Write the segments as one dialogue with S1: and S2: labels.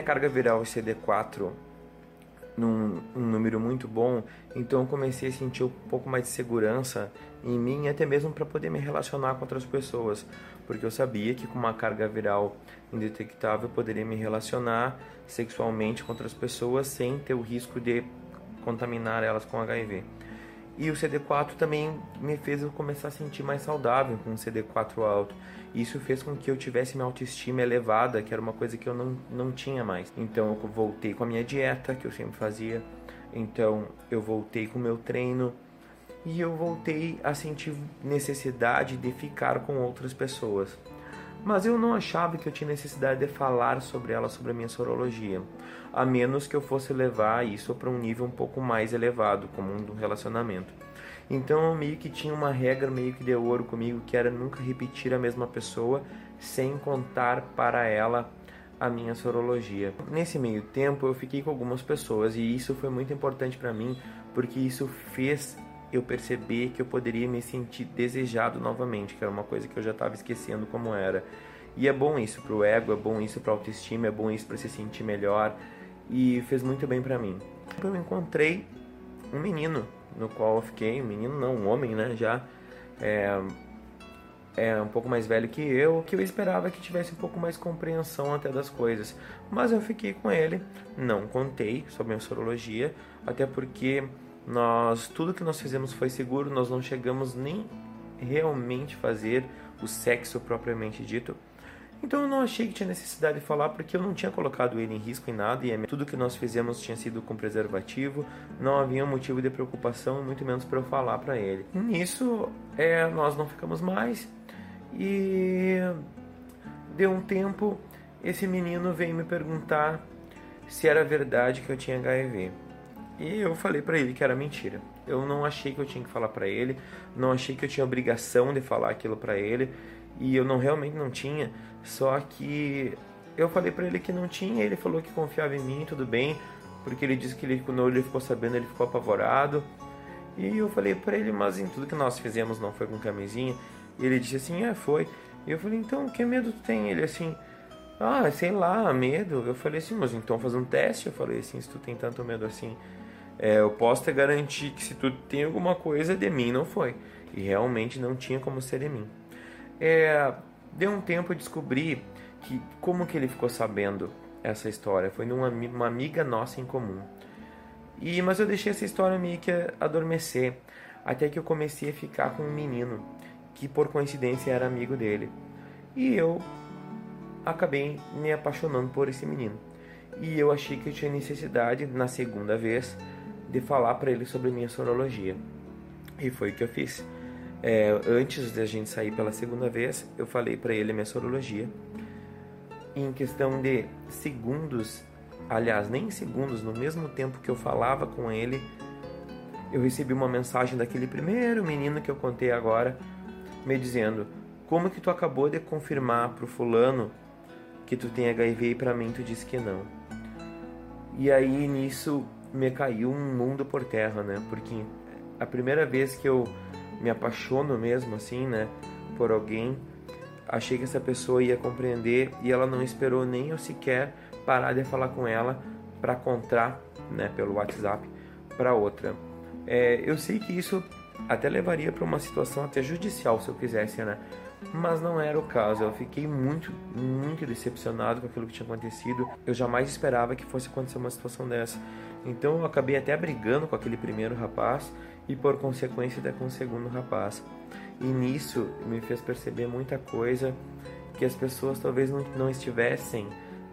S1: minha carga viral CD4 num um número muito bom, então eu comecei a sentir um pouco mais de segurança em mim, até mesmo para poder me relacionar com outras pessoas, porque eu sabia que com uma carga viral indetectável eu poderia me relacionar sexualmente com outras pessoas sem ter o risco de contaminar elas com HIV. E o CD4 também me fez eu começar a sentir mais saudável com o CD4 alto. Isso fez com que eu tivesse minha autoestima elevada, que era uma coisa que eu não, não tinha mais. Então eu voltei com a minha dieta, que eu sempre fazia. Então eu voltei com o meu treino. E eu voltei a sentir necessidade de ficar com outras pessoas. Mas eu não achava que eu tinha necessidade de falar sobre ela, sobre a minha sorologia, a menos que eu fosse levar isso para um nível um pouco mais elevado, como um relacionamento. Então eu meio que tinha uma regra meio que de ouro comigo, que era nunca repetir a mesma pessoa sem contar para ela a minha sorologia. Nesse meio tempo eu fiquei com algumas pessoas e isso foi muito importante para mim, porque isso fez eu perceber que eu poderia me sentir desejado novamente, que era uma coisa que eu já estava esquecendo como era. E é bom isso pro ego, é bom isso pra autoestima, é bom isso para se sentir melhor e fez muito bem para mim. Eu encontrei um menino no qual eu fiquei, um menino não, um homem, né, já é, é um pouco mais velho que eu, que eu esperava que tivesse um pouco mais compreensão até das coisas. Mas eu fiquei com ele, não contei sobre a sorologia, até porque nós tudo que nós fizemos foi seguro, nós não chegamos nem realmente fazer o sexo propriamente dito. Então eu não achei que tinha necessidade de falar porque eu não tinha colocado ele em risco em nada e tudo que nós fizemos tinha sido com preservativo, não havia motivo de preocupação, muito menos para eu falar para ele. Nisso, é, nós não ficamos mais e deu um tempo, esse menino veio me perguntar se era verdade que eu tinha HIV. E eu falei para ele que era mentira. Eu não achei que eu tinha que falar para ele, não achei que eu tinha obrigação de falar aquilo para ele, e eu não realmente não tinha. Só que eu falei para ele que não tinha, ele falou que confiava em mim, tudo bem, porque ele disse que ele, quando ele ficou sabendo, ele ficou apavorado. E eu falei para ele, mas em tudo que nós fizemos não foi com camisinha. E ele disse assim, é, foi. E eu falei, então, que medo tu tem? Ele assim, ah, sei lá, medo. Eu falei assim, mas então faz um teste. Eu falei assim, se tu tem tanto medo assim. É, eu posso te garantir que se tu tem alguma coisa de mim, não foi. E realmente não tinha como ser de mim. É, deu um tempo eu descobri que como que ele ficou sabendo essa história. Foi numa uma amiga nossa em comum. E mas eu deixei essa história meio que adormecer até que eu comecei a ficar com um menino que por coincidência era amigo dele. E eu acabei me apaixonando por esse menino. E eu achei que eu tinha necessidade na segunda vez de falar para ele sobre minha sorologia. E foi o que eu fiz. É, antes de a gente sair pela segunda vez, eu falei para ele minha sorologia. E em questão de segundos, aliás, nem segundos, no mesmo tempo que eu falava com ele, eu recebi uma mensagem daquele primeiro menino que eu contei agora, me dizendo: Como que tu acabou de confirmar pro fulano que tu tem HIV e para mim tu disse que não? E aí nisso me caiu um mundo por terra, né? Porque a primeira vez que eu me apaixono mesmo assim, né, por alguém, achei que essa pessoa ia compreender e ela não esperou nem eu sequer parar de falar com ela para contar, né, pelo WhatsApp para outra. É, eu sei que isso até levaria para uma situação até judicial se eu quisesse, né? Mas não era o caso. Eu fiquei muito, muito decepcionado com aquilo que tinha acontecido. Eu jamais esperava que fosse acontecer uma situação dessa. Então eu acabei até brigando com aquele primeiro rapaz e por consequência até com o segundo rapaz. E nisso me fez perceber muita coisa que as pessoas talvez não, não estivessem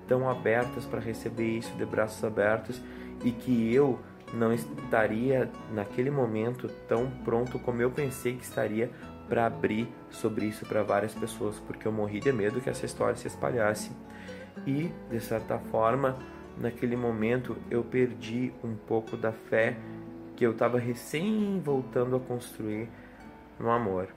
S1: tão abertas para receber isso de braços abertos e que eu não estaria naquele momento tão pronto como eu pensei que estaria para abrir sobre isso para várias pessoas, porque eu morri de medo que essa história se espalhasse. E, de certa forma, naquele momento eu perdi um pouco da fé que eu estava recém voltando a construir no amor.